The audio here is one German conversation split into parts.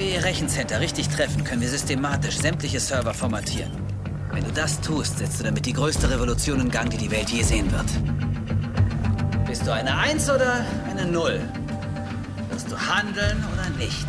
wir Ihr Rechencenter richtig treffen, können wir systematisch sämtliche Server formatieren. Wenn du das tust, setzt du damit die größte Revolution in Gang, die die Welt je sehen wird. Bist du eine Eins oder eine Null? Wirst du handeln oder nicht?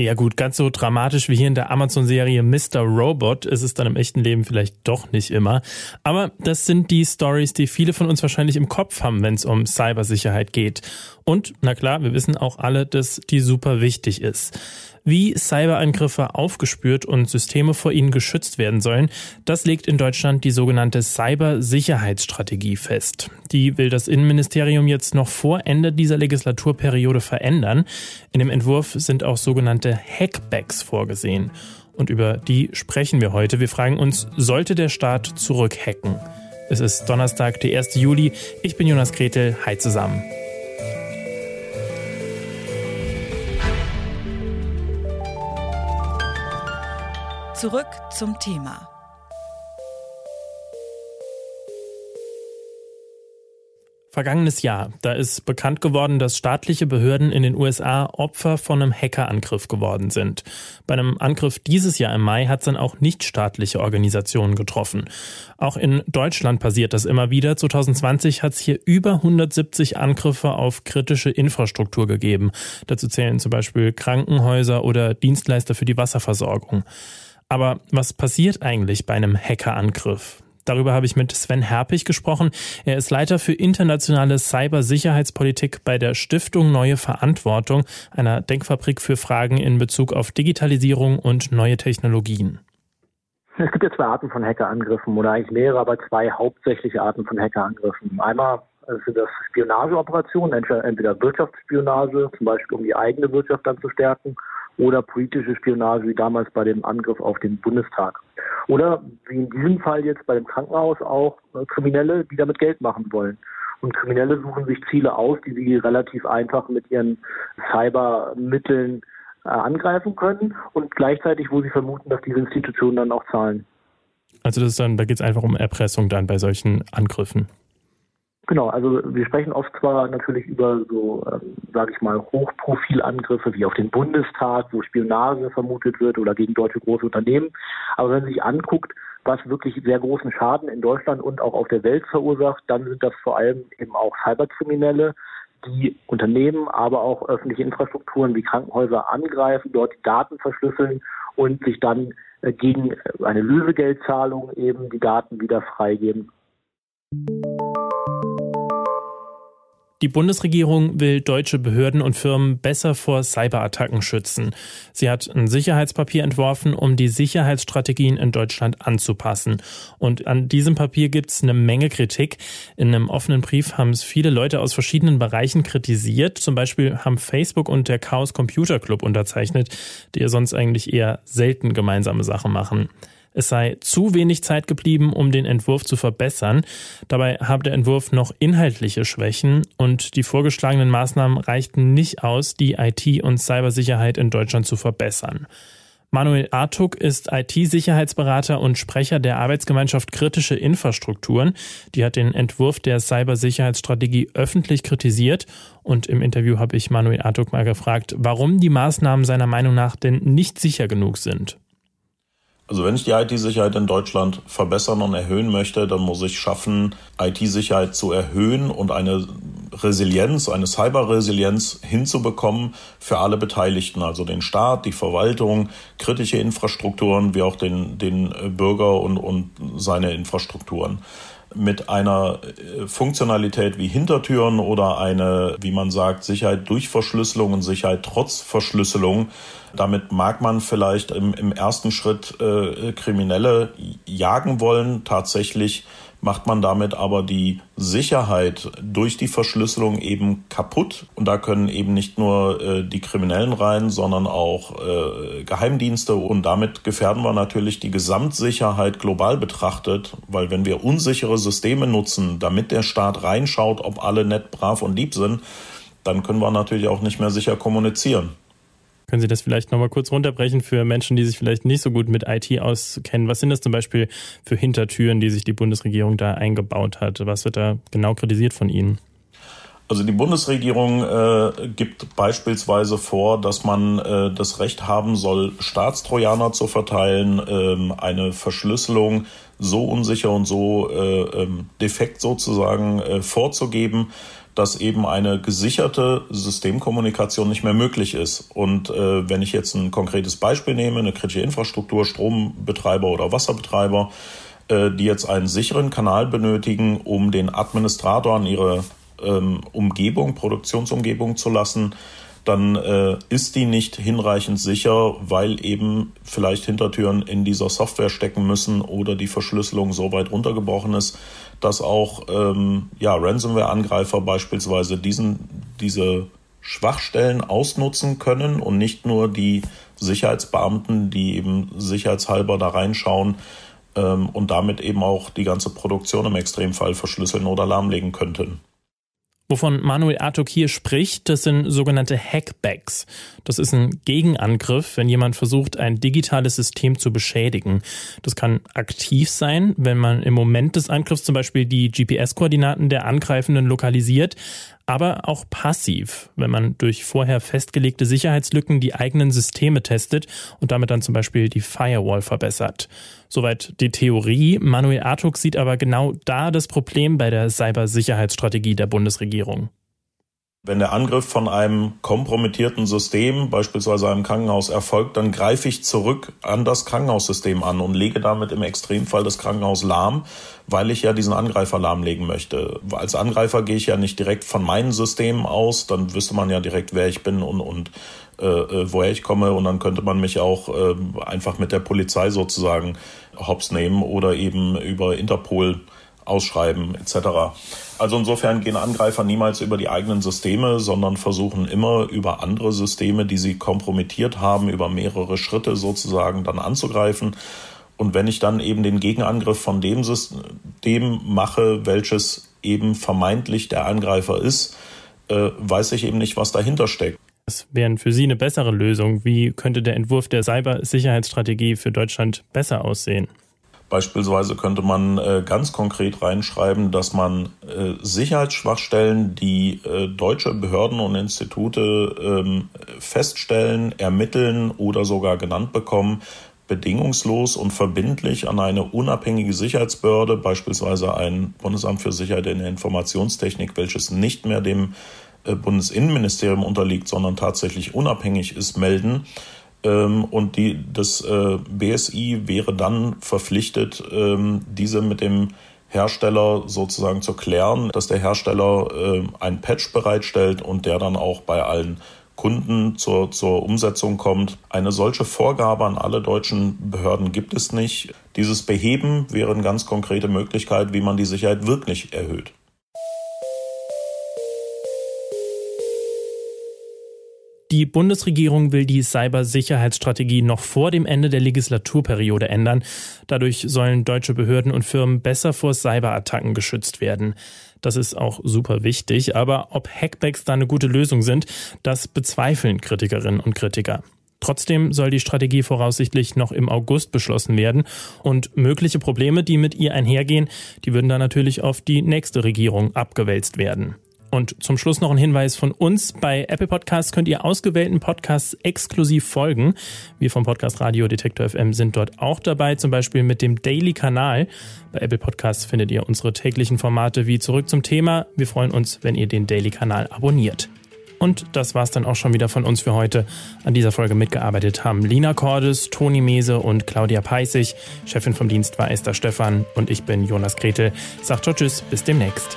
Ja gut, ganz so dramatisch wie hier in der Amazon-Serie Mr. Robot ist es dann im echten Leben vielleicht doch nicht immer. Aber das sind die Stories, die viele von uns wahrscheinlich im Kopf haben, wenn es um Cybersicherheit geht. Und, na klar, wir wissen auch alle, dass die super wichtig ist. Wie Cyberangriffe aufgespürt und Systeme vor ihnen geschützt werden sollen, das legt in Deutschland die sogenannte Cybersicherheitsstrategie fest. Die will das Innenministerium jetzt noch vor Ende dieser Legislaturperiode verändern. In dem Entwurf sind auch sogenannte Hackbacks vorgesehen. Und über die sprechen wir heute. Wir fragen uns, sollte der Staat zurückhacken? Es ist Donnerstag, der 1. Juli. Ich bin Jonas Gretel. Hi zusammen. Zurück zum Thema. Vergangenes Jahr, da ist bekannt geworden, dass staatliche Behörden in den USA Opfer von einem Hackerangriff geworden sind. Bei einem Angriff dieses Jahr im Mai hat es dann auch nichtstaatliche Organisationen getroffen. Auch in Deutschland passiert das immer wieder. 2020 hat es hier über 170 Angriffe auf kritische Infrastruktur gegeben. Dazu zählen zum Beispiel Krankenhäuser oder Dienstleister für die Wasserversorgung. Aber was passiert eigentlich bei einem Hackerangriff? Darüber habe ich mit Sven Herpich gesprochen. Er ist Leiter für internationale Cybersicherheitspolitik bei der Stiftung Neue Verantwortung, einer Denkfabrik für Fragen in Bezug auf Digitalisierung und neue Technologien. Es gibt ja zwei Arten von Hackerangriffen oder eigentlich mehrere, aber zwei hauptsächliche Arten von Hackerangriffen. Einmal sind das Spionageoperationen, entweder Wirtschaftsspionage, zum Beispiel um die eigene Wirtschaft dann zu stärken, oder politische Spionage wie damals bei dem Angriff auf den Bundestag. Oder wie in diesem Fall jetzt bei dem Krankenhaus auch äh, Kriminelle, die damit Geld machen wollen. Und Kriminelle suchen sich Ziele aus, die sie relativ einfach mit ihren Cybermitteln äh, angreifen können und gleichzeitig, wo sie vermuten, dass diese Institutionen dann auch zahlen. Also das ist dann, da geht es einfach um Erpressung dann bei solchen Angriffen. Genau, also wir sprechen oft zwar natürlich über so, ähm, sage ich mal, Hochprofilangriffe wie auf den Bundestag, wo Spionage vermutet wird oder gegen deutsche große Unternehmen. Aber wenn man sich anguckt, was wirklich sehr großen Schaden in Deutschland und auch auf der Welt verursacht, dann sind das vor allem eben auch Cyberkriminelle, die Unternehmen, aber auch öffentliche Infrastrukturen wie Krankenhäuser angreifen, dort die Daten verschlüsseln und sich dann äh, gegen eine Lösegeldzahlung eben die Daten wieder freigeben. Die Bundesregierung will deutsche Behörden und Firmen besser vor Cyberattacken schützen. Sie hat ein Sicherheitspapier entworfen, um die Sicherheitsstrategien in Deutschland anzupassen. Und an diesem Papier gibt es eine Menge Kritik. In einem offenen Brief haben es viele Leute aus verschiedenen Bereichen kritisiert. Zum Beispiel haben Facebook und der Chaos Computer Club unterzeichnet, die ja sonst eigentlich eher selten gemeinsame Sachen machen. Es sei zu wenig Zeit geblieben, um den Entwurf zu verbessern. Dabei habe der Entwurf noch inhaltliche Schwächen und die vorgeschlagenen Maßnahmen reichten nicht aus, die IT- und Cybersicherheit in Deutschland zu verbessern. Manuel Artuk ist IT-Sicherheitsberater und Sprecher der Arbeitsgemeinschaft Kritische Infrastrukturen. Die hat den Entwurf der Cybersicherheitsstrategie öffentlich kritisiert. Und im Interview habe ich Manuel Artuk mal gefragt, warum die Maßnahmen seiner Meinung nach denn nicht sicher genug sind. Also wenn ich die IT-Sicherheit in Deutschland verbessern und erhöhen möchte, dann muss ich schaffen, IT-Sicherheit zu erhöhen und eine Resilienz, eine Cyber-Resilienz hinzubekommen für alle Beteiligten, also den Staat, die Verwaltung, kritische Infrastrukturen, wie auch den, den Bürger und, und seine Infrastrukturen mit einer äh, Funktionalität wie Hintertüren oder eine, wie man sagt, Sicherheit durch Verschlüsselung und Sicherheit trotz Verschlüsselung. Damit mag man vielleicht im, im ersten Schritt äh, Kriminelle jagen wollen. Tatsächlich macht man damit aber die Sicherheit durch die Verschlüsselung eben kaputt. Und da können eben nicht nur äh, die Kriminellen rein, sondern auch äh, Geheimdienste. Und damit gefährden wir natürlich die Gesamtsicherheit global betrachtet, weil wenn wir unsichere Systeme nutzen, damit der Staat reinschaut, ob alle nett, brav und lieb sind, dann können wir natürlich auch nicht mehr sicher kommunizieren. Können Sie das vielleicht nochmal kurz runterbrechen für Menschen, die sich vielleicht nicht so gut mit IT auskennen? Was sind das zum Beispiel für Hintertüren, die sich die Bundesregierung da eingebaut hat? Was wird da genau kritisiert von Ihnen? Also die Bundesregierung äh, gibt beispielsweise vor, dass man äh, das Recht haben soll, Staatstrojaner zu verteilen, ähm, eine Verschlüsselung so unsicher und so äh, ähm, defekt sozusagen äh, vorzugeben, dass eben eine gesicherte Systemkommunikation nicht mehr möglich ist. Und äh, wenn ich jetzt ein konkretes Beispiel nehme, eine kritische Infrastruktur, Strombetreiber oder Wasserbetreiber, äh, die jetzt einen sicheren Kanal benötigen, um den Administrator an ihre ähm, Umgebung, Produktionsumgebung zu lassen, dann äh, ist die nicht hinreichend sicher, weil eben vielleicht Hintertüren in dieser Software stecken müssen oder die Verschlüsselung so weit runtergebrochen ist, dass auch ähm, ja, Ransomware-Angreifer beispielsweise diesen, diese Schwachstellen ausnutzen können und nicht nur die Sicherheitsbeamten, die eben sicherheitshalber da reinschauen ähm, und damit eben auch die ganze Produktion im Extremfall verschlüsseln oder lahmlegen könnten. Wovon Manuel Artuk hier spricht, das sind sogenannte Hackbacks. Das ist ein Gegenangriff, wenn jemand versucht, ein digitales System zu beschädigen. Das kann aktiv sein, wenn man im Moment des Angriffs zum Beispiel die GPS-Koordinaten der Angreifenden lokalisiert, aber auch passiv, wenn man durch vorher festgelegte Sicherheitslücken die eigenen Systeme testet und damit dann zum Beispiel die Firewall verbessert. Soweit die Theorie. Manuel Artuk sieht aber genau da das Problem bei der Cybersicherheitsstrategie der Bundesregierung. Wenn der Angriff von einem kompromittierten System, beispielsweise einem Krankenhaus, erfolgt, dann greife ich zurück an das Krankenhaussystem an und lege damit im Extremfall das Krankenhaus lahm, weil ich ja diesen Angreifer lahmlegen möchte. Als Angreifer gehe ich ja nicht direkt von meinen Systemen aus, dann wüsste man ja direkt, wer ich bin und, und äh, äh woher ich komme und dann könnte man mich auch äh, einfach mit der Polizei sozusagen hops nehmen oder eben über Interpol ausschreiben etc. Also insofern gehen Angreifer niemals über die eigenen Systeme, sondern versuchen immer über andere Systeme, die sie kompromittiert haben, über mehrere Schritte sozusagen dann anzugreifen. Und wenn ich dann eben den Gegenangriff von dem System mache, welches eben vermeintlich der Angreifer ist, äh, weiß ich eben nicht, was dahinter steckt. Was wäre für Sie eine bessere Lösung? Wie könnte der Entwurf der Cybersicherheitsstrategie für Deutschland besser aussehen? Beispielsweise könnte man äh, ganz konkret reinschreiben, dass man äh, Sicherheitsschwachstellen, die äh, deutsche Behörden und Institute ähm, feststellen, ermitteln oder sogar genannt bekommen, bedingungslos und verbindlich an eine unabhängige Sicherheitsbehörde, beispielsweise ein Bundesamt für Sicherheit in der Informationstechnik, welches nicht mehr dem äh, Bundesinnenministerium unterliegt, sondern tatsächlich unabhängig ist, melden und die, das äh, BSI wäre dann verpflichtet, ähm, diese mit dem Hersteller sozusagen zu klären, dass der Hersteller äh, ein Patch bereitstellt und der dann auch bei allen Kunden zur, zur Umsetzung kommt. Eine solche Vorgabe an alle deutschen Behörden gibt es nicht. Dieses Beheben wäre eine ganz konkrete Möglichkeit, wie man die Sicherheit wirklich erhöht. Die Bundesregierung will die Cybersicherheitsstrategie noch vor dem Ende der Legislaturperiode ändern. Dadurch sollen deutsche Behörden und Firmen besser vor Cyberattacken geschützt werden. Das ist auch super wichtig, aber ob Hackbacks da eine gute Lösung sind, das bezweifeln Kritikerinnen und Kritiker. Trotzdem soll die Strategie voraussichtlich noch im August beschlossen werden und mögliche Probleme, die mit ihr einhergehen, die würden dann natürlich auf die nächste Regierung abgewälzt werden. Und zum Schluss noch ein Hinweis von uns. Bei Apple Podcasts könnt ihr ausgewählten Podcasts exklusiv folgen. Wir vom Podcast Radio Detektor FM sind dort auch dabei, zum Beispiel mit dem Daily-Kanal. Bei Apple Podcasts findet ihr unsere täglichen Formate wie Zurück zum Thema. Wir freuen uns, wenn ihr den Daily-Kanal abonniert. Und das war's dann auch schon wieder von uns für heute. An dieser Folge mitgearbeitet haben Lina Cordes, Toni Mese und Claudia Peissig. Chefin vom Dienst war Esther Stephan und ich bin Jonas Gretel. Sagt tschüss, bis demnächst.